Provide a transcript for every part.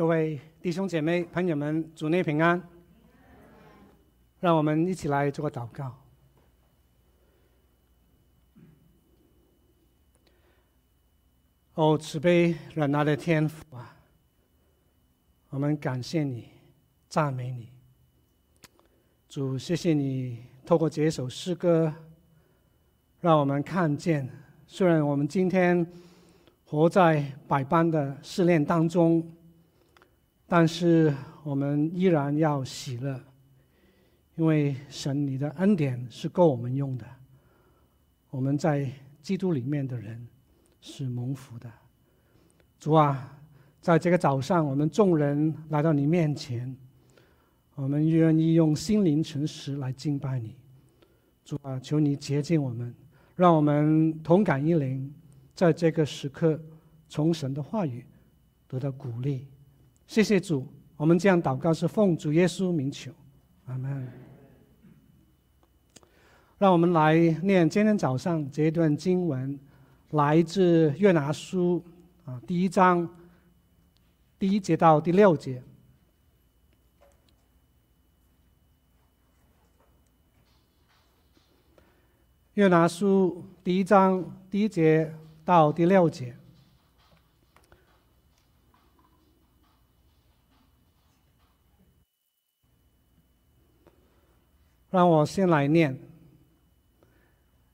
各位弟兄姐妹、朋友们，主内平安。让我们一起来做个祷告。哦，慈悲忍耐的天父啊，我们感谢你，赞美你。主，谢谢你透过这首诗歌，让我们看见，虽然我们今天活在百般的试炼当中，但是我们依然要喜乐，因为神你的恩典是够我们用的。我们在基督里面的人是蒙福的。主啊，在这个早上，我们众人来到你面前。我们愿意用心灵诚实来敬拜你，主啊，求你洁净我们，让我们同感一灵，在这个时刻从神的话语得到鼓励。谢谢主，我们这样祷告是奉主耶稣名求，阿门。让我们来念今天早上这一段经文，来自约拿书啊，第一章第一节到第六节。约拿书第一章第一节到第六节，让我先来念。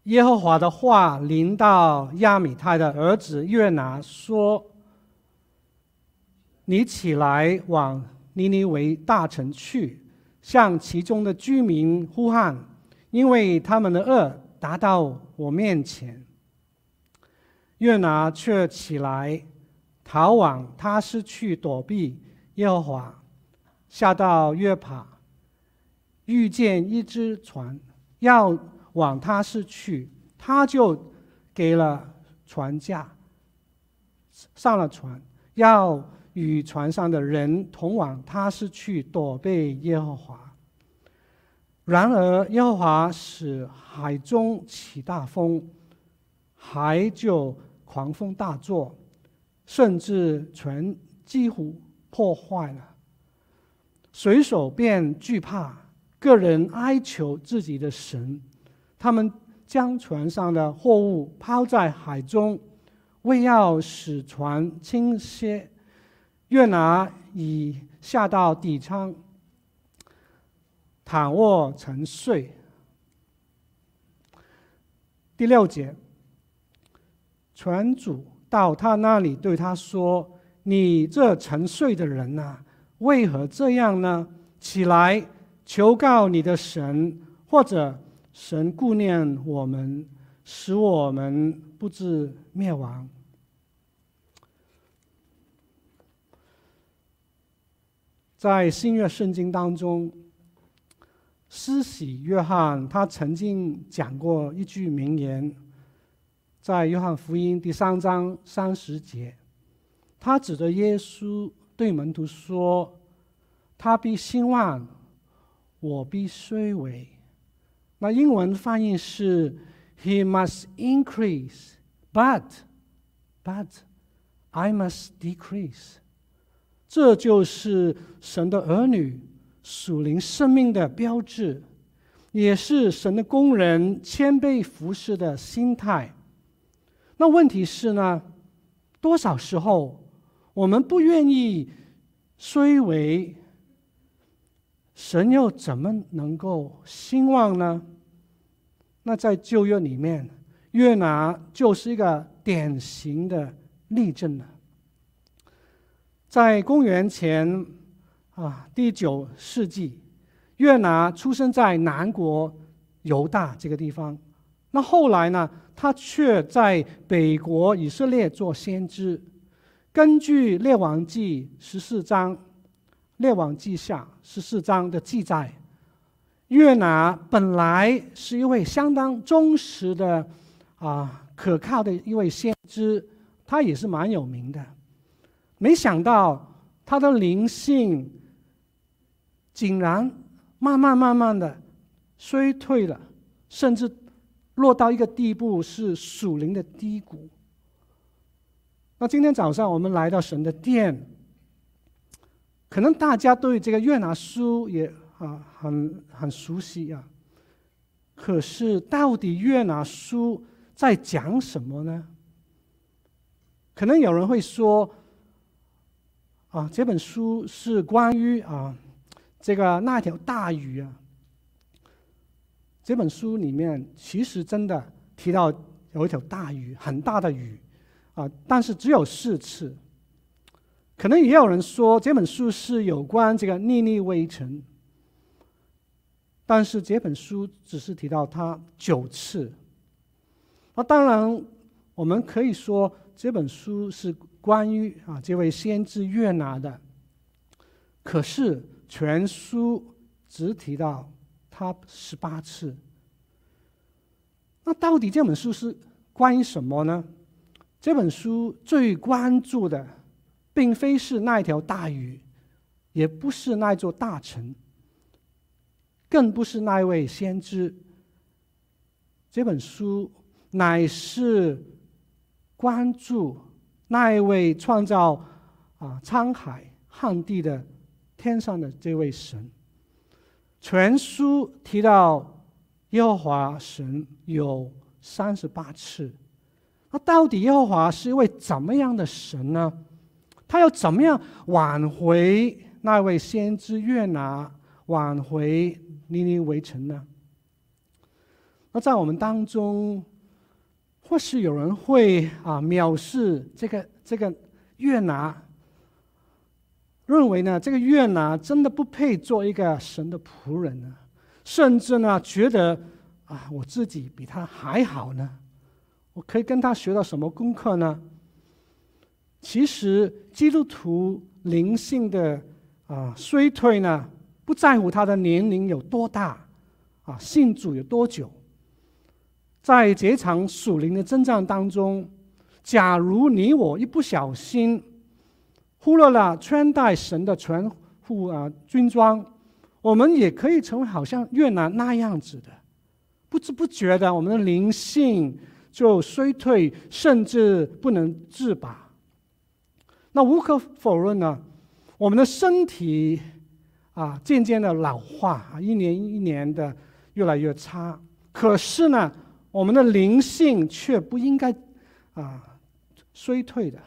耶和华的话临到亚米太的儿子约拿说：“你起来往尼尼微大城去，向其中的居民呼喊，因为他们的恶。”达到我面前，约拿却起来逃往他施去躲避耶和华，下到约帕，遇见一只船要往他市去，他就给了船价，上了船，要与船上的人同往他施去躲避耶和华。然而，耶和华使海中起大风，海就狂风大作，甚至船几乎破坏了。水手便惧怕，个人哀求自己的神。他们将船上的货物抛在海中，为要使船倾斜。约拿已下到底舱。躺卧沉睡。第六节，船主到他那里对他说：“你这沉睡的人呐、啊，为何这样呢？起来，求告你的神，或者神顾念我们，使我们不致灭亡。”在新约圣经当中。施洗约翰他曾经讲过一句名言，在约翰福音第三章三十节，他指着耶稣对门徒说：“他必兴旺，我必衰微。”那英文翻译是：“He must increase, but, but I must decrease。”这就是神的儿女。属灵生命的标志，也是神的工人谦卑服侍的心态。那问题是呢？多少时候我们不愿意衰微，神又怎么能够兴旺呢？那在旧约里面，约拿就是一个典型的例证了。在公元前。啊，第九世纪，约拿出生在南国犹大这个地方。那后来呢，他却在北国以色列做先知。根据《列王记》十四章，《列王记下》十四章的记载，约拿本来是一位相当忠实的啊，可靠的一位先知，他也是蛮有名的。没想到他的灵性。竟然慢慢慢慢的衰退了，甚至落到一个地步是属灵的低谷。那今天早上我们来到神的殿，可能大家对这个约拿书也啊很很熟悉啊。可是到底约拿书在讲什么呢？可能有人会说，啊，这本书是关于啊这个那条大鱼啊。这本书里面其实真的提到有一条大鱼，很大的鱼啊，但是只有四次。可能也有人说这本书是有关这个逆逆微尘，但是这本书只是提到他九次。那当然，我们可以说这本书是关于啊这位先知约拿的，可是全书只提到他十八次。那到底这本书是关于什么呢？这本书最关注的。并非是那一条大鱼，也不是那座大城，更不是那位先知。这本书乃是关注那一位创造啊沧海旱地的天上的这位神。全书提到耶和华神有三十八次。那到底耶和华是一位怎么样的神呢？他要怎么样挽回那位先知约拿，挽回尼尼微城呢？那在我们当中，或许有人会啊藐视这个这个约拿，认为呢这个约拿真的不配做一个神的仆人呢，甚至呢觉得啊我自己比他还好呢，我可以跟他学到什么功课呢？其实基督徒灵性的啊衰退呢，不在乎他的年龄有多大，啊信主有多久。在这场属灵的征战当中，假如你我一不小心忽略了穿戴神的全副啊军装，我们也可以成为好像越南那样子的，不知不觉的，我们的灵性就衰退，甚至不能自拔。那无可否认呢，我们的身体啊渐渐的老化，一年一年的越来越差。可是呢，我们的灵性却不应该啊衰退的。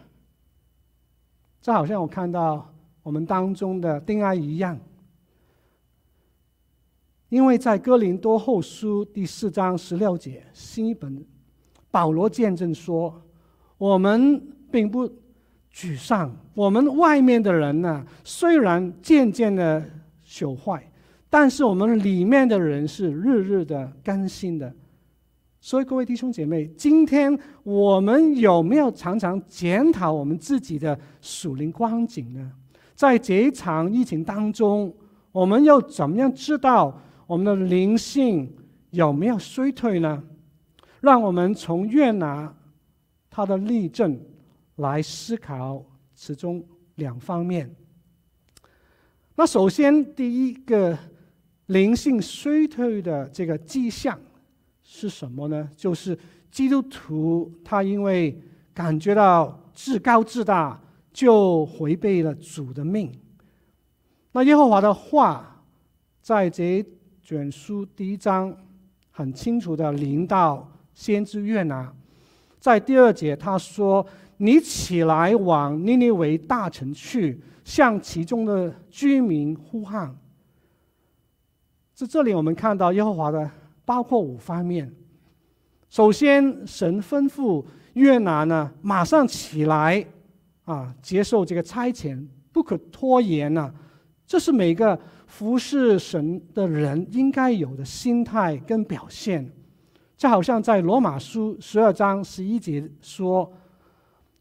这好像我看到我们当中的丁爱一样，因为在哥林多后书第四章十六节，新一本保罗见证说，我们并不。沮丧，我们外面的人呢，虽然渐渐的朽坏，但是我们里面的人是日日的更新的。所以各位弟兄姐妹，今天我们有没有常常检讨我们自己的属灵光景呢？在这一场疫情当中，我们又怎么样知道我们的灵性有没有衰退呢？让我们从越拿他的例证。来思考其中两方面。那首先，第一个灵性衰退的这个迹象是什么呢？就是基督徒他因为感觉到自高自大，就违背了主的命。那耶和华的话在这卷书第一章很清楚的临到先知约拿，在第二节他说。你起来往尼尼微大城去，向其中的居民呼喊。在这里，我们看到耶和华的包括五方面。首先，神吩咐约拿呢，马上起来，啊，接受这个差遣，不可拖延呐。这是每个服侍神的人应该有的心态跟表现。就好像在罗马书十二章十一节说。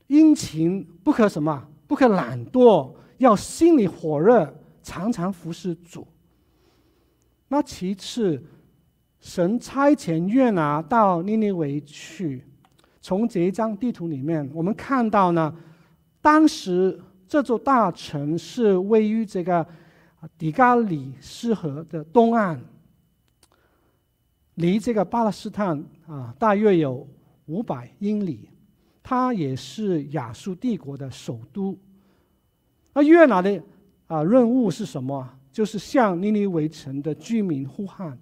殷勤不可什么？不可懒惰，要心里火热，常常服侍主。那其次，神差遣约拿到尼尼微去。从这一张地图里面，我们看到呢，当时这座大城是位于这个底加里斯河的东岸，离这个巴勒斯坦啊大约有五百英里。它也是亚述帝国的首都。那约拿的啊任务是什么？就是向尼尼微城的居民呼喊。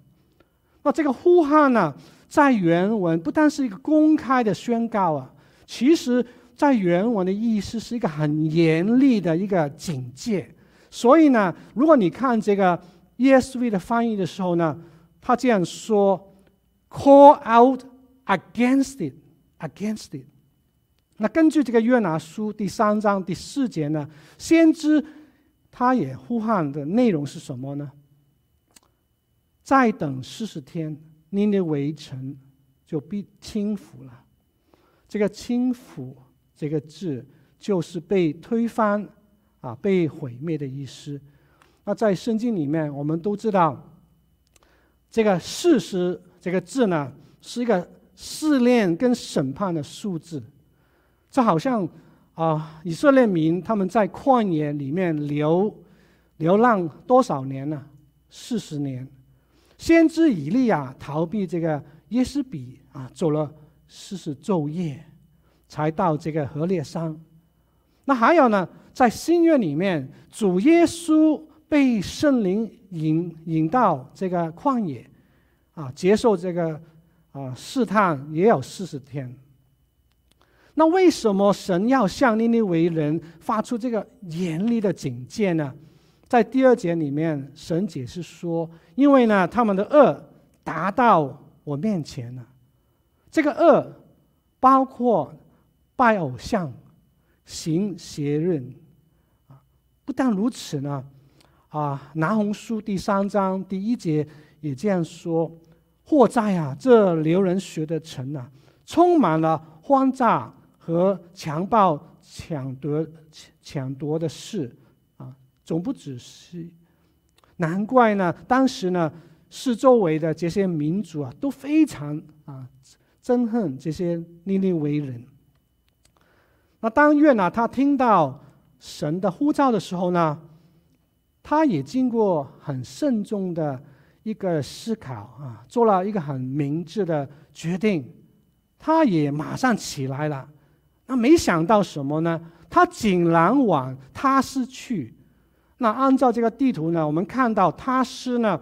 那这个呼喊呢，在原文不单是一个公开的宣告啊，其实在原文的意思是一个很严厉的一个警戒。所以呢，如果你看这个 ESV 的翻译的时候呢，他这样说：“Call out against it, against it。”那根据这个约拿书第三章第四节呢，先知他也呼喊的内容是什么呢？再等四十天，尼尼微城就必倾覆了。这个“倾覆”这个字就是被推翻啊，被毁灭的意思。那在圣经里面，我们都知道，这个“四十”这个字呢，是一个试炼跟审判的数字。就好像啊、以色列民他们在旷野里面流流浪多少年呢？四十年。先知以利亚逃避这个耶斯比啊，走了四十昼夜，才到这个何烈山。那还有呢，在新约里面，主耶稣被圣灵引引到这个旷野，啊，接受这个啊试探，也有四十天。那为什么神要向尼尼微人发出这个严厉的警戒呢？在第二节里面，神解释说：“因为呢，他们的恶达到我面前了。这个恶包括拜偶像、行邪淫。啊，不但如此呢，啊，拿红书第三章第一节也这样说：祸哉啊，这流人血的城啊，充满了轰炸。”和强暴、抢夺、抢夺的事，啊，总不只是。难怪呢，当时呢，四周围的这些民族啊，都非常啊憎恨这些尼尼为人。那当月呢他听到神的呼召的时候呢，他也经过很慎重的一个思考啊，做了一个很明智的决定，他也马上起来了。那没想到什么呢？他竟然往他施去。那按照这个地图呢，我们看到他施呢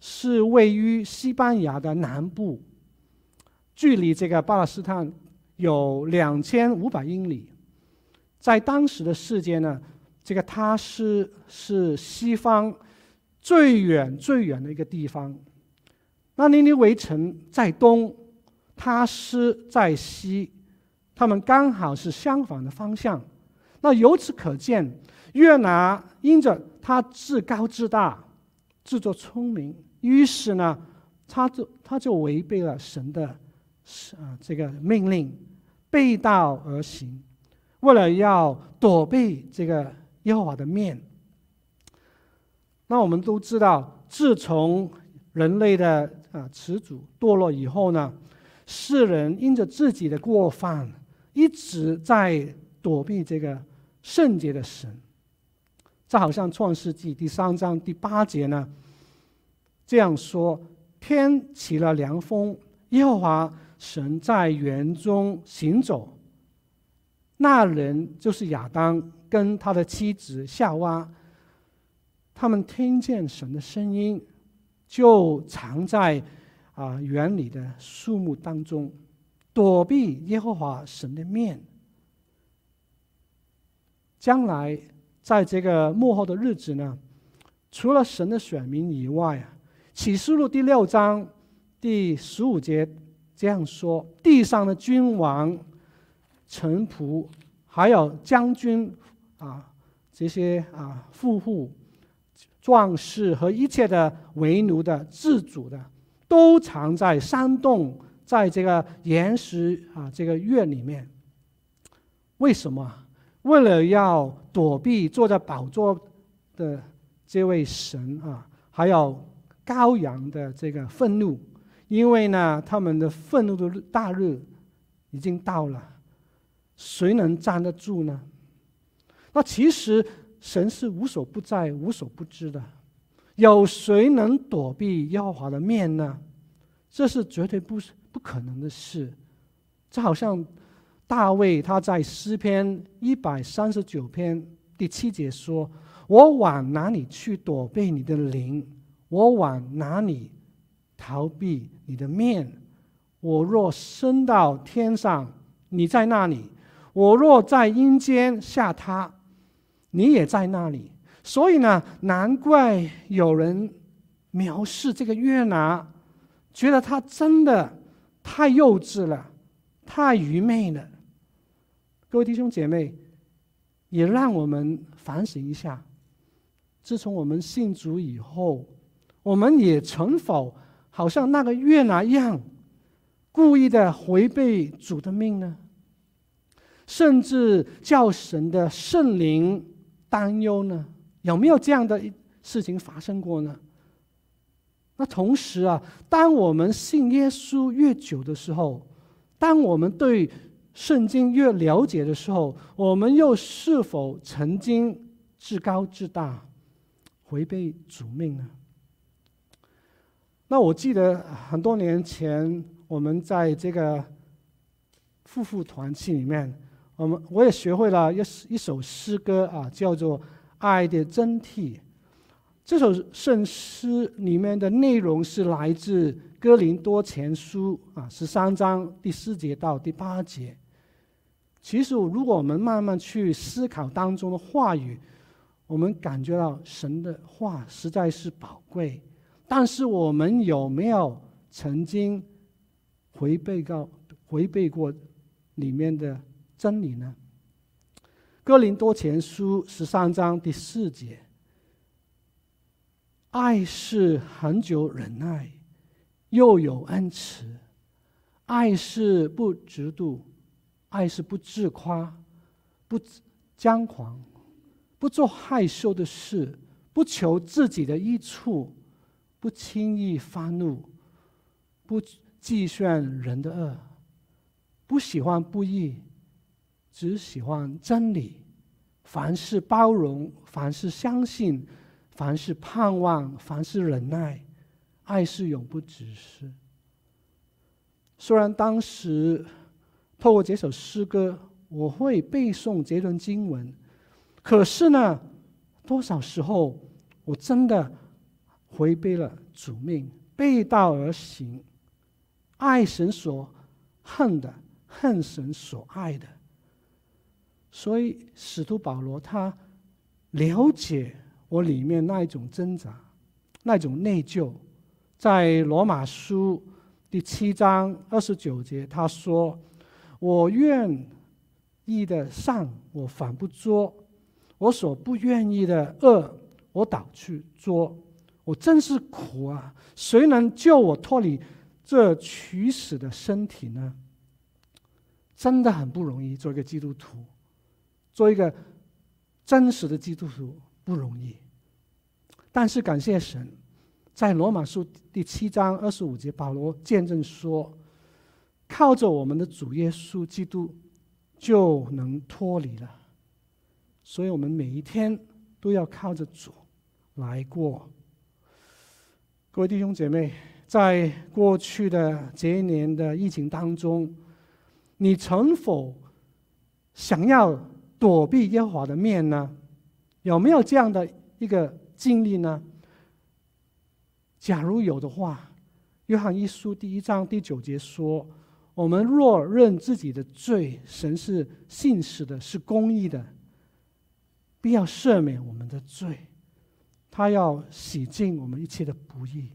是位于西班牙的南部，距离这个巴勒斯坦有两千五百英里。在当时的世界呢，这个他施是西方最远最远的一个地方。那尼尼微城在东，他施在西。他们刚好是相反的方向，那由此可见，约拿因着他自高自大、自作聪明，于是呢，他就他就违背了神的啊这个命令，背道而行，为了要躲避这个耶和华的面。那我们都知道，自从人类的啊始祖堕落以后呢，世人因着自己的过犯。一直在躲避这个圣洁的神，这好像创世纪第三章第八节呢，这样说：天起了凉风，耶和华神在园中行走。那人就是亚当跟他的妻子夏娃，他们听见神的声音，就藏在啊园里的树木当中。躲避耶和华神的面，将来在这个幕后的日子呢，除了神的选民以外啊，《启示录》第六章第十五节这样说：地上的君王、臣仆，还有将军啊，这些啊富户、壮士和一切的为奴的、自主的，都藏在山洞。在这个岩石啊，这个月里面，为什么？为了要躲避坐在宝座的这位神啊，还有羔羊的这个愤怒，因为呢，他们的愤怒的大日已经到了，谁能站得住呢？那其实神是无所不在、无所不知的，有谁能躲避耶和华的面呢？这是绝对不是。不可能的事，这好像大卫他在诗篇一百三十九篇第七节说：“我往哪里去躲避你的灵？我往哪里逃避你的面？我若升到天上，你在那里；我若在阴间下榻，你也在那里。所以呢，难怪有人藐视这个约拿，觉得他真的太幼稚了，太愚昧了。各位弟兄姐妹，也让我们反省一下。自从我们信主以后，我们也曾否好像那个约拿一样，故意的违背主的命呢？甚至叫神的圣灵担忧呢？有没有这样的事情发生过呢？那同时啊，当我们信耶稣越久的时候，当我们对圣经越了解的时候，我们又是否曾经至高至大？违背主命呢？那我记得很多年前，我们在这个夫妇团契里面，我们我也学会了一一首诗歌啊，叫做《爱的真谛》。这首圣诗里面的内容是来自哥林多前书啊十三章第四节到第八节。其实，如果我们慢慢去思考当中的话语，我们感觉到神的话实在是宝贵，但是我们有没有曾经违背过违背过里面的真理呢？哥林多前书十三章第四节：爱是恒久忍耐，又有恩慈；爱是不嫉妒，爱是不自夸，不张狂。不做害羞的事，不求自己的益处，不轻易发怒，不计算人的恶，不喜欢不义，只喜欢真理。凡事包容，凡事相信，凡是盼望，凡是忍耐，爱是永不止息。虽然当时透过这首诗歌，我会背诵这段经文。可是呢，多少时候我真的违背了主命，背道而行，爱神所恨的，恨神所爱的。所以使徒保罗他了解我里面那一种挣扎，那种内疚，在罗马书第七章二十九节，他说：“我愿意的善，我反不作。”我所不愿意的恶，我倒去作，我真是苦啊！谁能救我脱离这取死的身体呢？真的很不容易，做一个基督徒，做一个真实的基督徒不容易。但是感谢神，在罗马书第七章二十五节，保罗见证说，靠着我们的主耶稣基督，就能脱离了。所以我们每一天都要靠着主来过。各位弟兄姐妹，在过去的这一年的疫情当中，你曾否想要躲避耶和华的面呢？有没有这样的一个经历呢？假如有的话，约翰一书第一章第九节说：“我们若认自己的罪，神是信实的，是公义的。”必要赦免我们的罪，他要洗净我们一切的不义。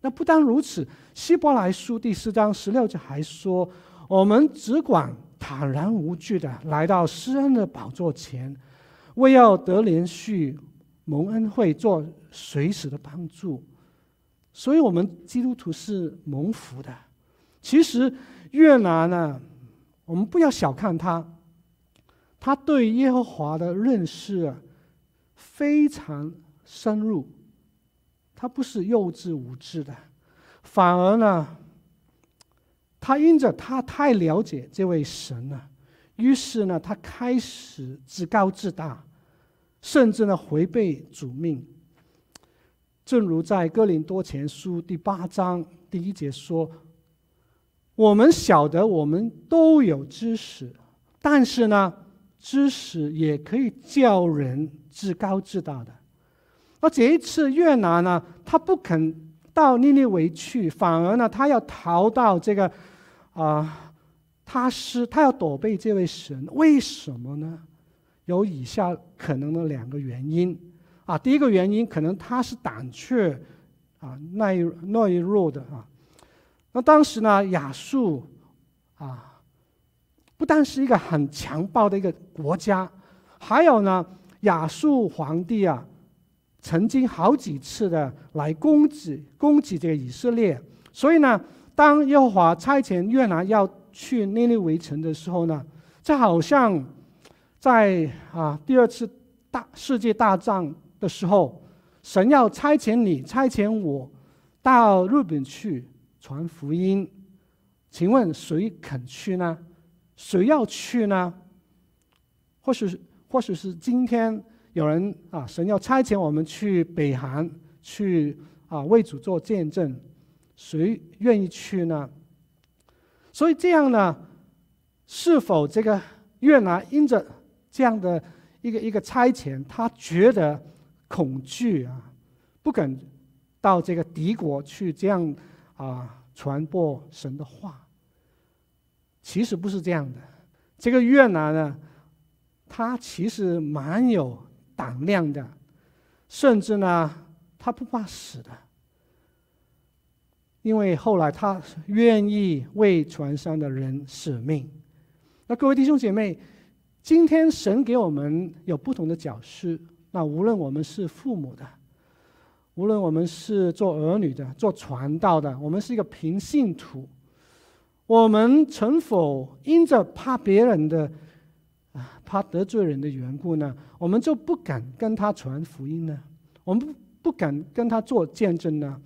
那不单如此，希伯来书第四章十六节还说：“我们只管坦然无惧的来到施恩的宝座前，为要得连续、蒙恩惠、做随时的帮助。”所以，我们基督徒是蒙福的。其实，越南呢，我们不要小看他。他对耶和华的认识啊，非常深入，他不是幼稚无知的，反而呢，他因着他太了解这位神了，于是呢，他开始自高自大，甚至呢违背主命。正如在哥林多前书第八章第一节说：“我们晓得我们都有知识，但是呢。”知识也可以叫人自高自大的。而这一次越南呢，他不肯到尼尼微去，反而呢，他要逃到这个啊、他是他要躲避这位神，为什么呢？有以下可能的两个原因啊。第一个原因可能他是胆怯啊，耐耐弱的啊。那当时呢，亚述啊，不但是一个很强暴的一个国家，还有呢，亚述皇帝啊，曾经好几次的来攻击攻击这个以色列。所以呢，当耶和华差遣约拿要去尼尼微城的时候呢，这好像在啊第二次大世界大战的时候，神要差遣你，差遣我到日本去。传福音，请问谁肯去呢？谁要去呢？或许，或许是今天有人啊，神要差遣我们去北韩，去啊为主做见证，谁愿意去呢？所以这样呢，是否这个越南因着这样的一个一个差遣，他觉得恐惧啊，不敢到这个敌国去这样。啊，传播神的话，其实不是这样的。这个越南呢，他其实蛮有胆量的，甚至呢，他不怕死的。因为后来他愿意为船上的人舍命。那各位弟兄姐妹，今天神给我们有不同的角色，那无论我们是父母的。无论我们是做儿女的、做传道的，我们是一个平信徒，我们曾否因着怕别人的啊，怕得罪人的缘故呢？我们就不敢跟他传福音呢？我们不不敢跟他做见证呢？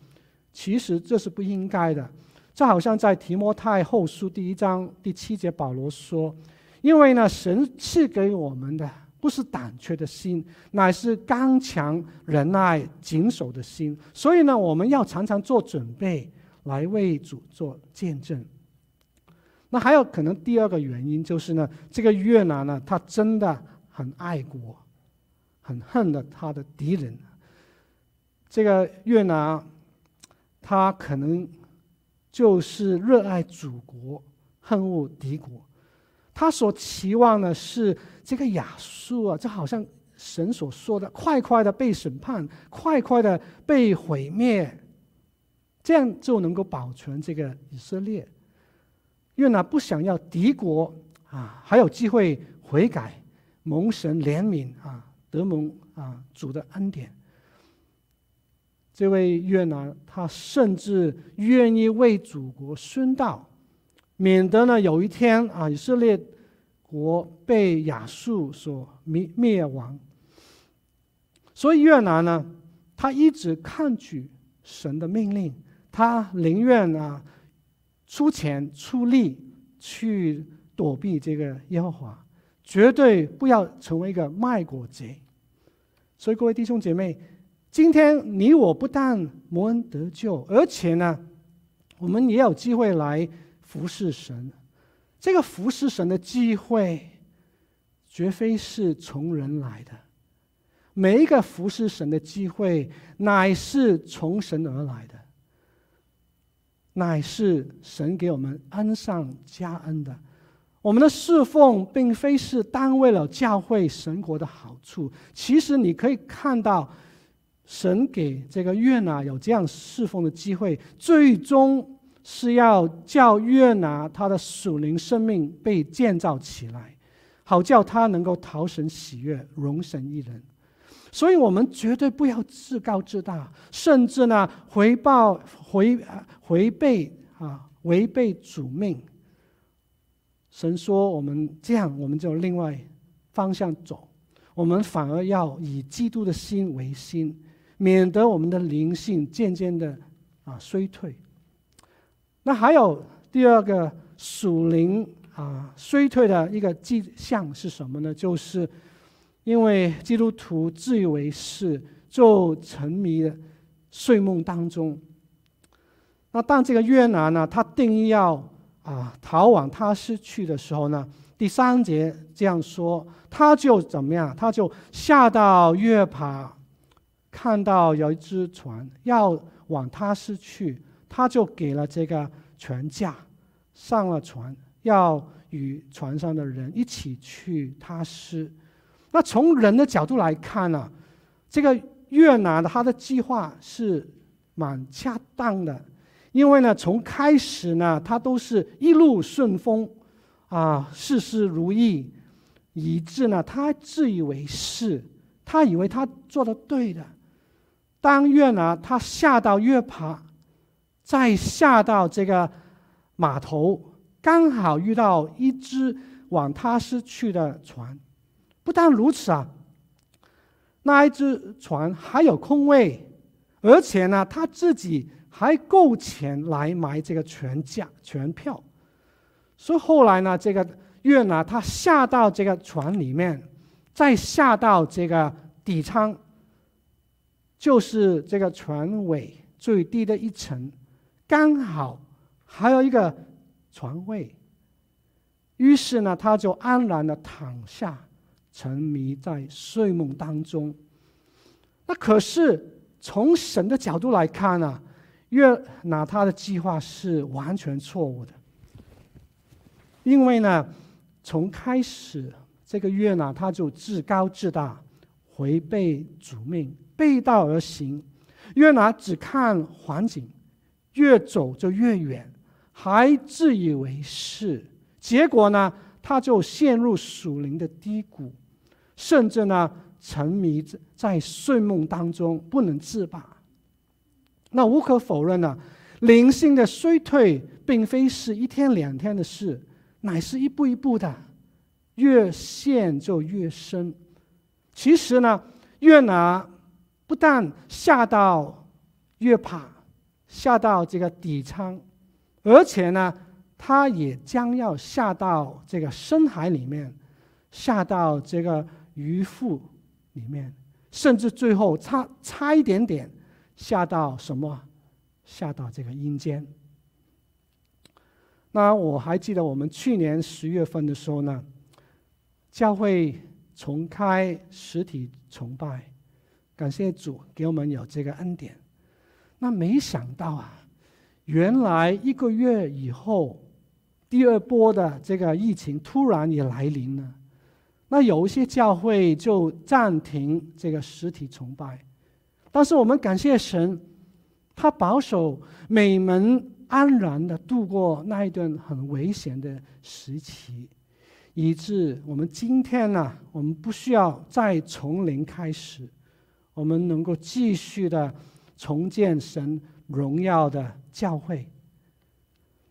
其实这是不应该的。这好像在提摩太后书第一章第七节，保罗说：“因为呢，神赐给我们的。”不是胆怯的心，乃是刚强忍耐、谨守的心。所以呢，我们要常常做准备，来为主做见证。那还有可能第二个原因就是呢，这个越南呢，他真的很爱国，很恨的他的敌人。这个越南，他可能就是热爱祖国，恨恶敌国。他所期望的是这个亚述啊，就好像神所说的，快快的被审判，快快的被毁灭，这样就能够保存这个以色列。约拿不想要敌国啊，还有机会悔改，蒙神怜悯啊，得蒙啊主的恩典。这位越南，他甚至愿意为祖国殉道。免得呢，有一天啊，以色列国被亚述所灭灭亡。所以越南呢，他一直抗拒神的命令，他宁愿啊出钱出力去躲避这个耶和华，绝对不要成为一个卖国贼。所以各位弟兄姐妹，今天你我不但蒙恩得救，而且呢，我们也有机会来。服侍神，这个服侍神的机会，绝非是从人来的。每一个服侍神的机会，乃是从神而来的，乃是神给我们恩上加恩的。我们的侍奉，并非是单为了教会神国的好处。其实你可以看到，神给这个约拿有这样侍奉的机会，最终。是要叫约拿他的属灵生命被建造起来，好叫他能够讨神喜悦、荣神益人。所以，我们绝对不要自高自大，甚至呢，回报回违背啊，违背主命。神说我们这样，我们就另外方向走。我们反而要以基督的心为心，免得我们的灵性渐渐的啊衰退。那还有第二个属灵啊衰退的一个迹象是什么呢？就是因为基督徒自以为是，就沉迷了睡梦当中。那当这个越南呢，他定要啊逃往他失去的时候呢，第三节这样说，他就怎么样？他就下到约帕，看到有一只船要往他失去，他就给了这个船架，上了船，要与船上的人一起去他施。那从人的角度来看呢，这个越南的他的计划是蛮恰当的，因为呢，从开始呢，他都是一路顺风。啊，事事如意，以致呢，他自以为是，他以为他做的对的。当越南他下到越爬，再下到这个码头，刚好遇到一只往他施去的船。不但如此啊，那一只船还有空位，而且呢，他自己还够钱来买这个全价全票。所以后来呢，这个约拿他下到这个船里面，再下到这个底舱，就是这个船尾最低的一层，刚好还有一个床位。于是呢，他就安然的躺下，沉迷在睡梦当中。那可是从神的角度来看呢，约拿他的计划是完全错误的。因为呢，从开始这个约拿他就自高自大，违背主命，背道而行。约拿只看环境，越走就越远，还自以为是。结果呢，他就陷入属灵的低谷，甚至呢，沉迷在睡梦当中不能自拔。那无可否认呢，灵性的衰退并非是一天两天的事。乃是一步一步的，越陷就越深。其实呢，越拿不但吓到越怕，下到这个底舱，而且呢，他也将要下到这个深海里面，下到这个鱼腹里面，甚至最后差差一点点下到什么？下到这个阴间。那我还记得我们去年十月份的时候呢，教会重开实体崇拜，感谢主给我们有这个恩典。那没想到啊，原来一个月以后，第二波的这个疫情突然也来临了。那有一些教会就暂停这个实体崇拜，但是我们感谢神，他保守每门。安然的度过那一段很危险的时期，以致我们今天呢，我们不需要再从零开始，我们能够继续的重建神荣耀的教会。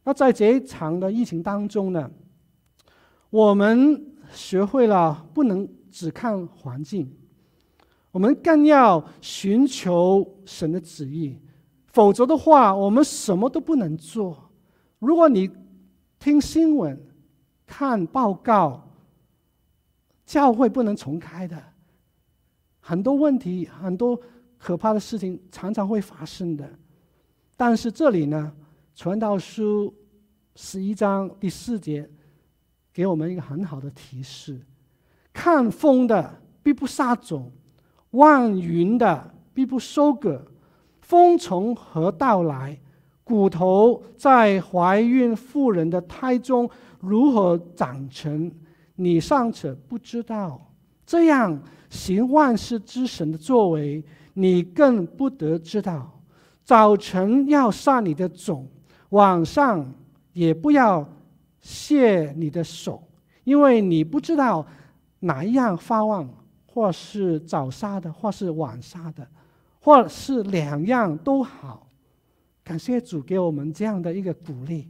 那在这一场的疫情当中呢，我们学会了不能只看环境，我们更要寻求神的旨意。否则的话，我们什么都不能做。如果你听新闻、看报告，教会不能重开的，很多问题、很多可怕的事情常常会发生的。但是这里呢，《传道书》十一章第四节给我们一个很好的提示：看风的必不撒种，望云的必不收割。风从何到来？骨头在怀孕妇人的胎中如何长成？你尚且不知道，这样行万事之神的作为，你更不得知道。早晨要撒你的种，晚上也不要卸你的手，因为你不知道哪一样发旺，或是早撒的，或是晚撒的。或是两样都好，感谢主给我们这样的一个鼓励。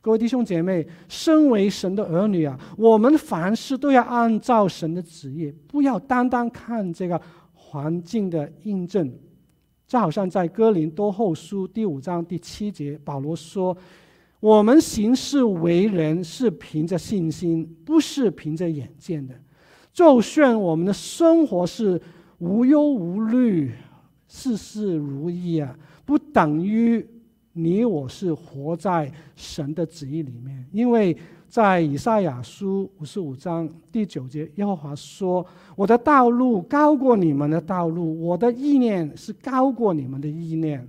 各位弟兄姐妹，身为神的儿女啊，我们凡事都要按照神的旨意，不要单单看这个环境的印证。就好像在哥林多后书第五章第七节，保罗说：“我们行事为人是凭着信心，不是凭着眼见的。就算我们的生活是无忧无虑。”事事如意啊，不等于你我是活在神的旨意里面，因为在以赛亚书五十五章第九节，耶和华说：“我的道路高过你们的道路，我的意念是高过你们的意念。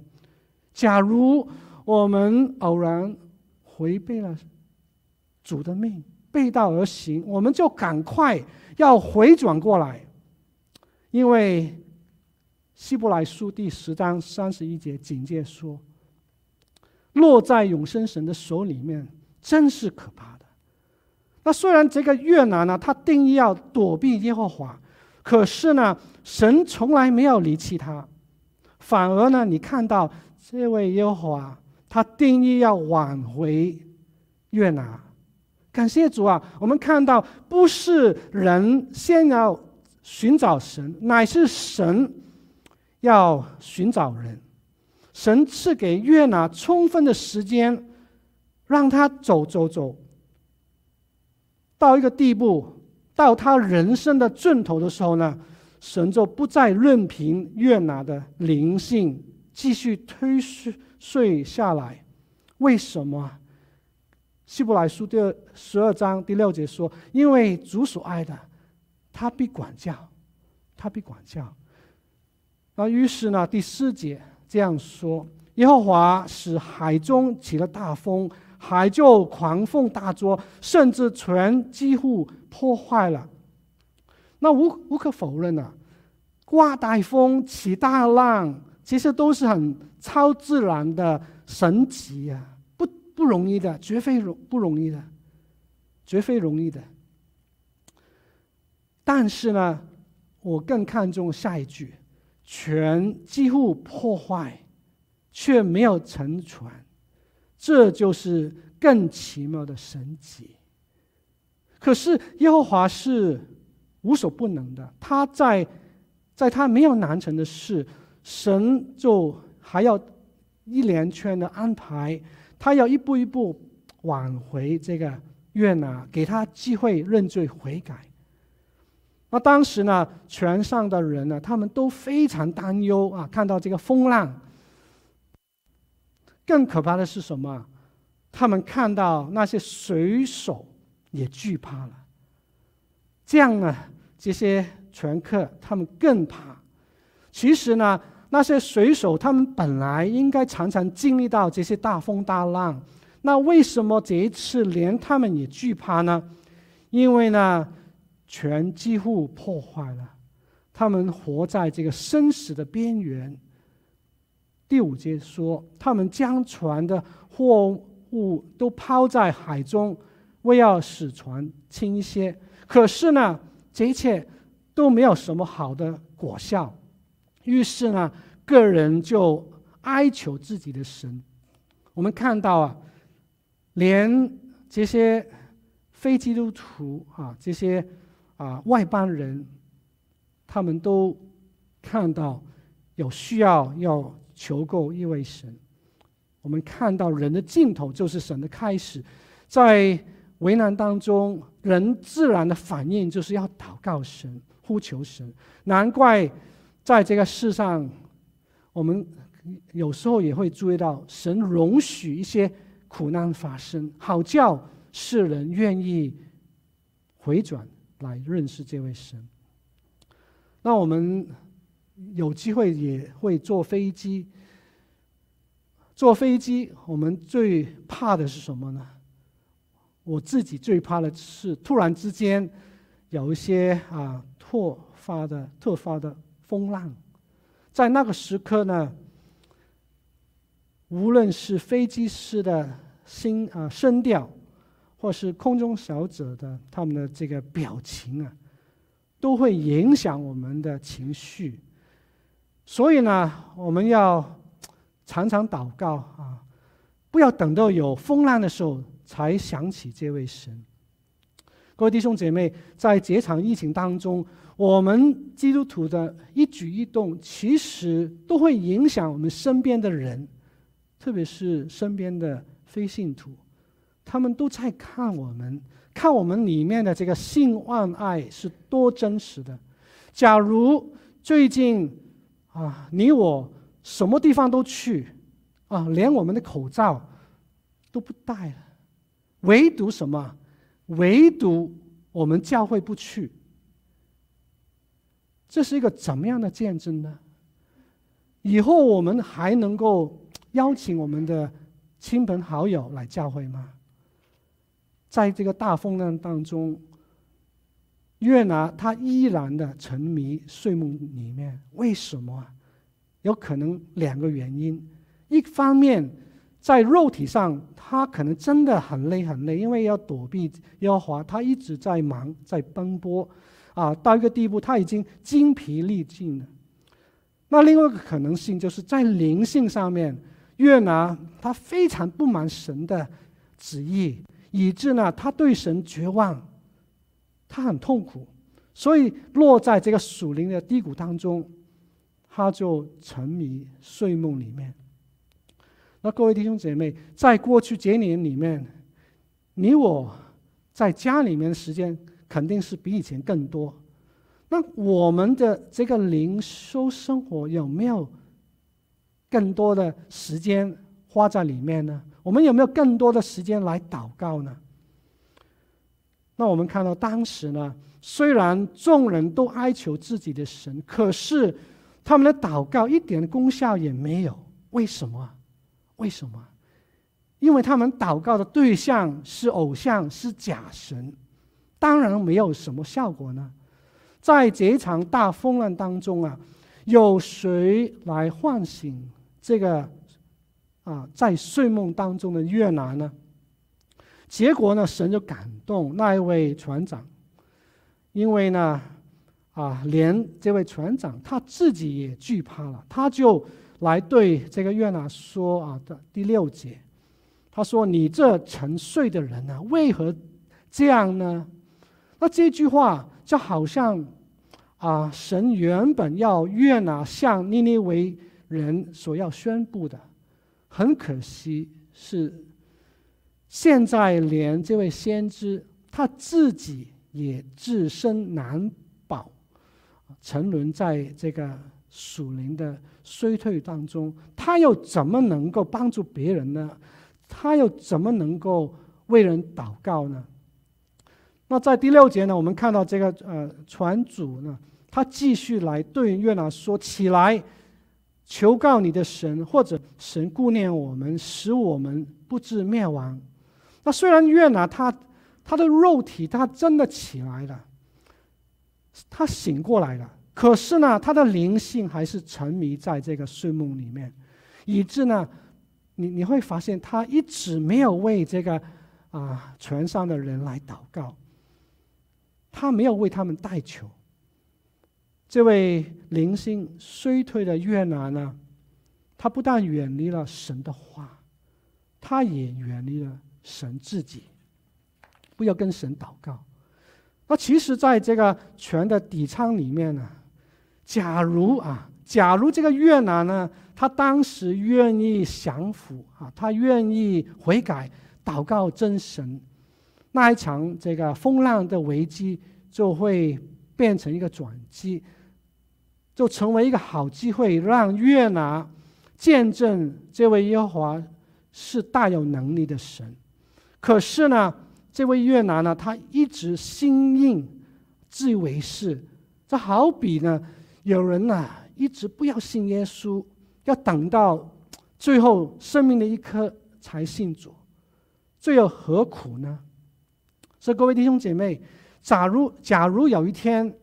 假如我们偶然违背了主的命，背道而行，我们就赶快要回转过来，因为希伯来书第十章三十一节警戒说。”落在永生神的手里面，真是可怕。那虽然这个越南呢，他定义要躲避耶和华，可是呢，神从来没有离弃他，反而呢，你看到这位耶和华，他定义要挽回越南。感谢主啊！我们看到不是人先要寻找神，乃是神要寻找人。神赐给约拿充分的时间，让他走走走，到一个地步，到他人生的尽头的时候呢，神就不再任凭约拿的灵性继续推睡下来。为什么？希伯来书第二十二章第六节说：“因为主所爱的，他必管教，他必管教。”那于是呢，第四节。这样说，耶和华使海中起了大风，海就狂风大作，甚至船几乎破坏了。那无无可否认啊，刮大风、起大浪，其实都是很超自然的神奇啊，不不容易的，绝非容不容易的，绝非容易的。但是呢，我更看重下一句。全几乎破坏，却没有沉船，这就是更奇妙的神迹。可是耶和华是无所不能的，他在在他没有难成的事，神就还要一连串的安排，他要一步一步挽回这个约拿，给他机会认罪悔改。那当时呢，船上的人呢，他们都非常担忧啊，看到这个风浪。更可怕的是什么？他们看到那些水手也惧怕了。这样呢，这些船客他们更怕。其实呢，那些水手他们本来应该常常经历到这些大风大浪，那为什么这一次连他们也惧怕呢？因为呢，全几乎破坏了，他们活在这个生死的边缘。第五节说，他们将船的货物都抛在海中，为要使船轻一些。可是呢，这一切都没有什么好的果效。于是呢，个人就哀求自己的神。我们看到啊，连这些非基督徒啊，这些。啊，外邦人，他们都看到有需要要求告一位神。我们看到人的尽头就是神的开始，在为难当中，人自然的反应就是要祷告神、呼求神。难怪在这个世上，我们有时候也会注意到，神容许一些苦难发生，好叫世人愿意回转。来认识这位神。那我们有机会也会坐飞机。坐飞机，我们最怕的是什么呢？我自己最怕的是突然之间有一些啊突发的突发的风浪，在那个时刻呢，无论是飞机师的心啊声调。或是空中小者的他们的这个表情啊，都会影响我们的情绪。所以呢，我们要常常祷告啊，不要等到有风浪的时候才想起这位神。各位弟兄姐妹，在这场疫情当中，我们基督徒的一举一动，其实都会影响我们身边的人，特别是身边的非信徒。他们都在看我们，看我们里面的这个信望爱是多真实的。假如最近啊，你我什么地方都去啊，连我们的口罩都不戴了，唯独什么？唯独我们教会不去。这是一个怎么样的见证呢？以后我们还能够邀请我们的亲朋好友来教会吗？在这个大风浪当中，越拿他依然的沉迷睡梦里面，为什么？有可能两个原因，一方面在肉体上，他可能真的很累很累，因为要躲避耶和华，他一直在忙在奔波，啊，到一个地步他已经精疲力尽了。那另外一个可能性就是在灵性上面，越拿他非常不满神的旨意。以致呢，他对神绝望，他很痛苦，所以落在这个属灵的低谷当中，他就沉迷睡梦里面。那各位弟兄姐妹，在过去几年里面，你我在家里面的时间肯定是比以前更多。那我们的这个灵修生活有没有更多的时间花在里面呢？我们有没有更多的时间来祷告呢？那我们看到当时呢，虽然众人都哀求自己的神，可是他们的祷告一点功效也没有。为什么？为什么？因为他们祷告的对象是偶像，是假神，当然没有什么效果呢。在这一场大风浪当中啊，有谁来唤醒这个？啊，在睡梦当中的越南呢，结果呢，神就感动那一位船长，因为呢，啊，连这位船长他自己也惧怕了，他就来对这个约拿说啊的第六节，他说：“你这沉睡的人呢，为何这样呢？”那这句话就好像啊，神原本要约拿向尼尼微人所要宣布的。很可惜，是现在连这位先知他自己也自身难保，沉沦在这个属灵的衰退当中，他又怎么能够帮助别人呢？他又怎么能够为人祷告呢？那在第六节呢，我们看到这个呃船主呢，他继续来对约拿说：“起来。”求告你的神，或者神顾念我们，使我们不致灭亡。那虽然约拿他他的肉体他真的起来了，他醒过来了，可是呢，他的灵性还是沉迷在这个睡梦里面，以致呢，你你会发现他一直没有为这个啊船上的人来祷告，他没有为他们代求。这位灵性衰退的约拿呢，他不但远离了神的话，他也远离了神自己，不要跟神祷告。那其实，在这个船的底舱里面呢，假如啊，假如这个越南呢，他当时愿意降服啊，他愿意悔改、祷告真神，那一场这个风浪的危机就会变成一个转机。就成为一个好机会，让越南见证这位耶和华是大有能力的神。可是呢，这位越南呢，他一直心硬、自以为是。这好比呢，有人呢一直不要信耶稣，要等到最后生命的一刻才信主，这又何苦呢？所以各位弟兄姐妹，假如假如有一天，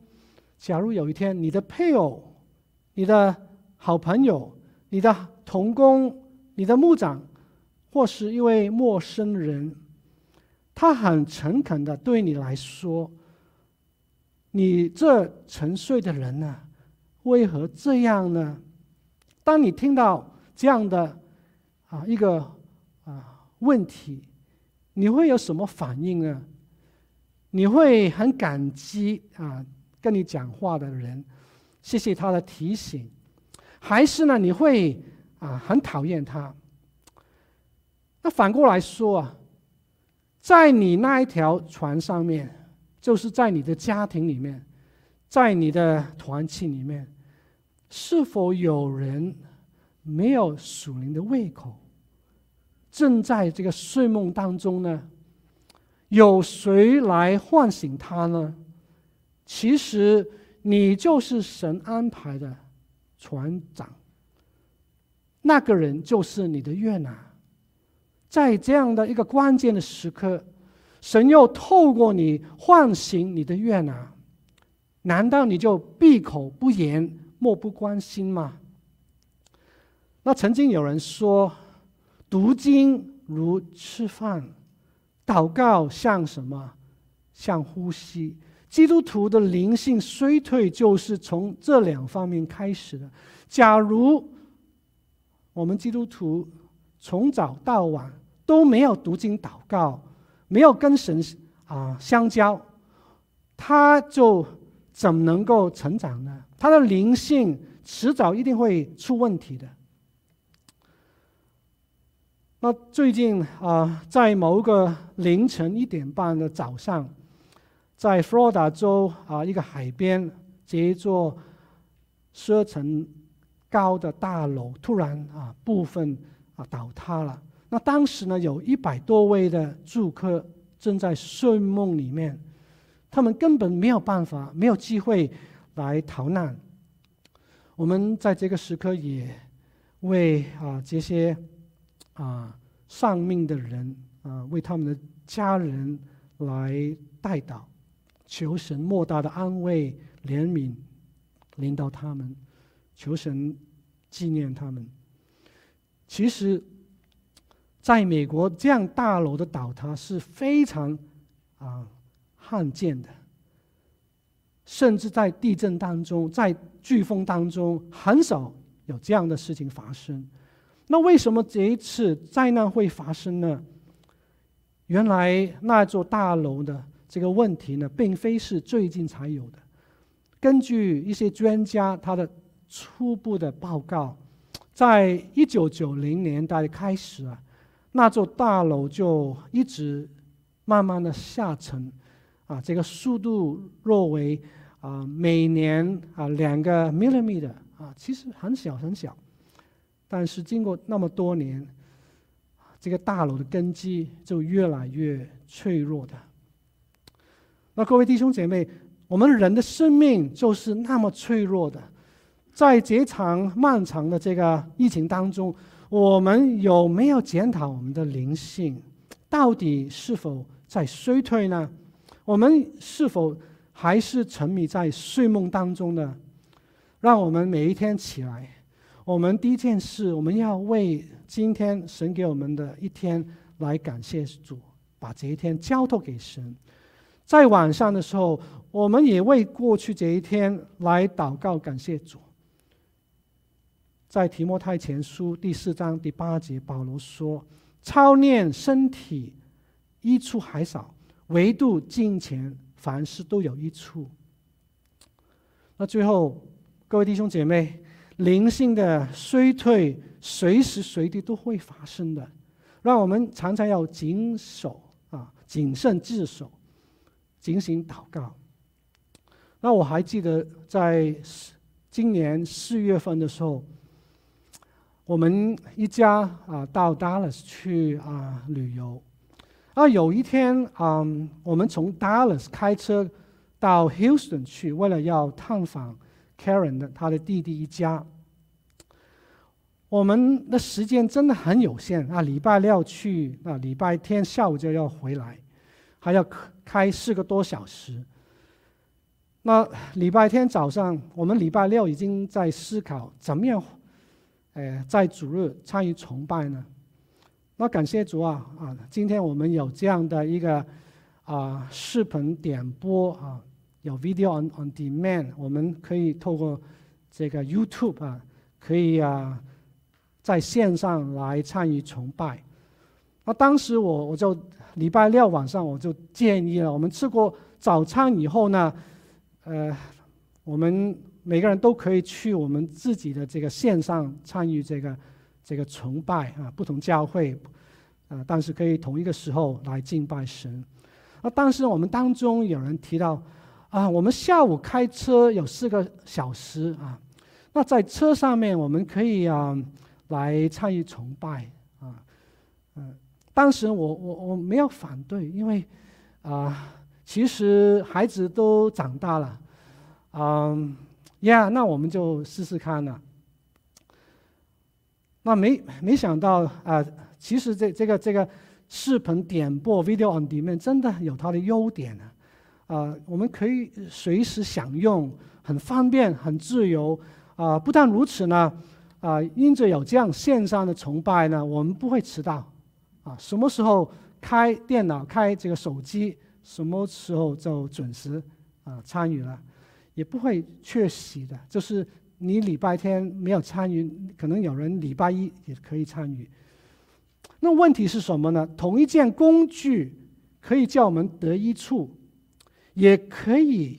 假如有一天，你的配偶、你的好朋友、你的同工、你的牧长，或是一位陌生人，他很诚恳的对你来说：“你这沉睡的人呢，为何这样呢？”当你听到这样的啊一个啊问题，你会有什么反应呢？你会很感激啊。跟你讲话的人，谢谢他的提醒，还是呢？你会啊很讨厌他？那反过来说啊，在你那一条船上面，就是在你的家庭里面，在你的团契里面，是否有人没有属灵的胃口，正在这个睡梦当中呢？有谁来唤醒他呢？其实你就是神安排的船长，那个人就是你的约拿。在这样的一个关键的时刻，神又透过你唤醒你的约拿，难道你就闭口不言、漠不关心吗？那曾经有人说，读经如吃饭。祷告像什么？像呼吸。基督徒的灵性衰退就是从这两方面开始的。假如我们基督徒从早到晚都没有读经祷告，没有跟神啊相交，他就怎么能够成长呢？他的灵性迟早一定会出问题的。那最近啊，在某个凌晨一点半的早上，在佛罗里达州啊一个海边，这一座十二层高的大楼突然啊部分啊倒塌了。那当时呢，有一百多位的住客正在睡梦里面，他们根本没有办法，没有机会来逃难。我们在这个时刻也为啊这些。啊，丧命的人啊，为他们的家人来代祷，求神莫大的安慰、怜悯，临到他们，求神纪念他们。其实，在美国这样大楼的倒塌是非常啊罕见的，甚至在地震当中、在飓风当中，很少有这样的事情发生。那为什么这一次灾难会发生呢？原来那座大楼的这个问题呢，并非是最近才有的。根据一些专家他的初步的报告，在一九九零年代开始啊，那座大楼就一直慢慢的下沉，啊，这个速度若为啊每年啊两个 millimeter 啊，其实很小很小。但是经过那么多年，这个大楼的根基就越来越脆弱的。那各位弟兄姐妹，我们人的生命就是那么脆弱的。在这场漫长的这个疫情当中，我们有没有检讨我们的灵性？到底是否在衰退呢？我们是否还是沉迷在睡梦当中呢？让我们每一天起来。我们第一件事，我们要为今天神给我们的一天来感谢主，把这一天交托给神。在晚上的时候，我们也为过去这一天来祷告感谢主。在提摩太前书第四章第八节，保罗说：“操练身体益处还少，唯独敬虔，凡事都有益处。”那最后，各位弟兄姐妹。灵性的衰退随时随地都会发生的，让我们常常要谨守啊，谨慎自守，警醒祷告。那我还记得在今年四月份的时候，我们一家啊到 Dallas 去啊旅游，啊有一天啊，我们从 Dallas 开车到 Houston 去，为了要探访。Karen 的他的弟弟一家，我们的时间真的很有限啊！礼拜六去，啊，礼拜天下午就要回来，还要开四个多小时。那礼拜天早上，我们礼拜六已经在思考怎么样，呃，在主日参与崇拜呢？那感谢主啊啊！今天我们有这样的一个啊视频点播啊。有 video on on demand，我们可以透过这个 YouTube 啊，可以啊，在线上来参与崇拜。那当时我我就礼拜六晚上我就建议了，我们吃过早餐以后呢，呃，我们每个人都可以去我们自己的这个线上参与这个这个崇拜啊，不同教会啊，但是可以同一个时候来敬拜神。那当时我们当中有人提到。啊，我们下午开车有四个小时啊，那在车上面我们可以啊来参与崇拜啊，嗯，当时我我我没有反对，因为啊，其实孩子都长大了，嗯，呀，那我们就试试看呢。那没没想到啊，其实这这个这个视频点播 video on demand 真的有它的优点呢。啊，我们可以随时享用，很方便，很自由。啊，不但如此呢，啊，因着有这样线上的崇拜呢，我们不会迟到。啊，什么时候开电脑、开这个手机，什么时候就准时啊参与了，也不会缺席的。就是你礼拜天没有参与，可能有人礼拜一也可以参与。那问题是什么呢？同一件工具可以叫我们得益处，也可以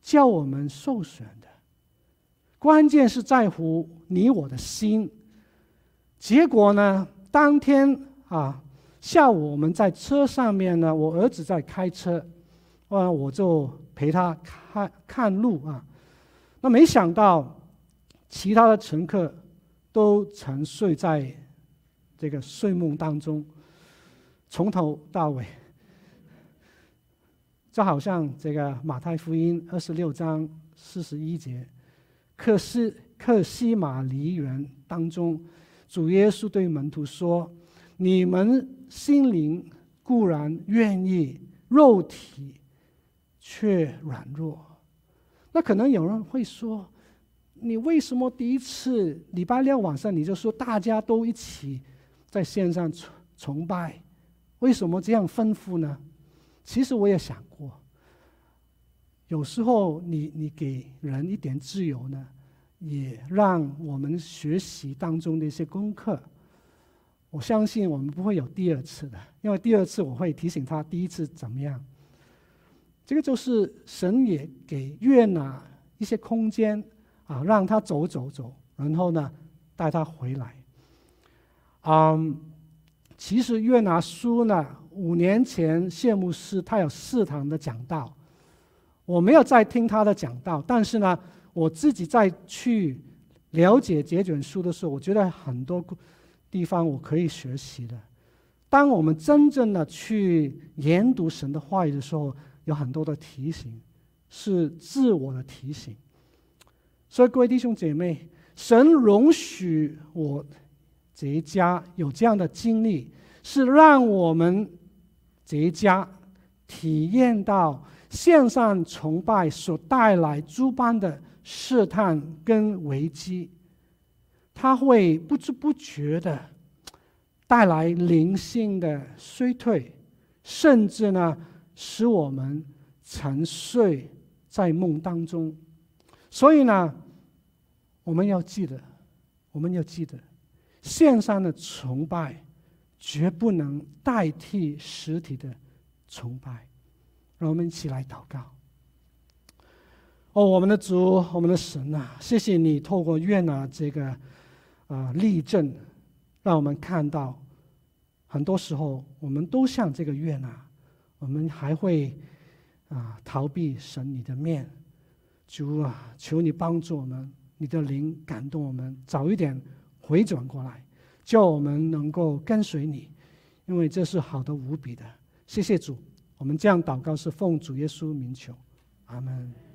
叫我们受损的。关键是在乎你我的心。结果呢，当天。啊，下午我们在车上面呢，我儿子在开车，啊，我就陪他看看路啊。那没想到，其他的乘客都沉睡在这个睡梦当中，从头到尾，就好像这个马太福音二十六章四十一节，克西克西马尼园当中，主耶稣对门徒说。你们心灵固然愿意，肉体却软弱。那可能有人会说：“你为什么第一次礼拜六晚上你就说大家都一起在线上崇崇拜？为什么这样吩咐呢？”其实我也想过，有时候你你给人一点自由呢，也让我们学习当中的一些功课。我相信我们不会有第二次的，因为第二次我会提醒他第一次怎么样。这个就是神也给约拿一些空间啊，让他走走走，然后呢带他回来。嗯，其实约拿书呢，五年前谢牧师他有四堂的讲道，我没有再听他的讲道，但是呢，我自己再去了解这卷书的时候，我觉得很多。地方我可以学习的。当我们真正的去研读神的话语的时候，有很多的提醒，是自我的提醒。所以各位弟兄姐妹，神容许我这一家有这样的经历，是让我们这一家体验到线上崇拜所带来诸般的试探跟危机。它会不知不觉的带来灵性的衰退，甚至呢，使我们沉睡在梦当中。所以呢，我们要记得，我们要记得，线上的崇拜绝不能代替实体的崇拜。让我们一起来祷告。哦，我们的主，我们的神啊，谢谢你透过约拿这个。啊，例证，让我们看到，很多时候我们都像这个约拿，我们还会啊逃避神你的面。主啊，求你帮助我们，你的灵感动我们，早一点回转过来，叫我们能够跟随你，因为这是好的无比的。谢谢主，我们这样祷告是奉主耶稣名求，阿门。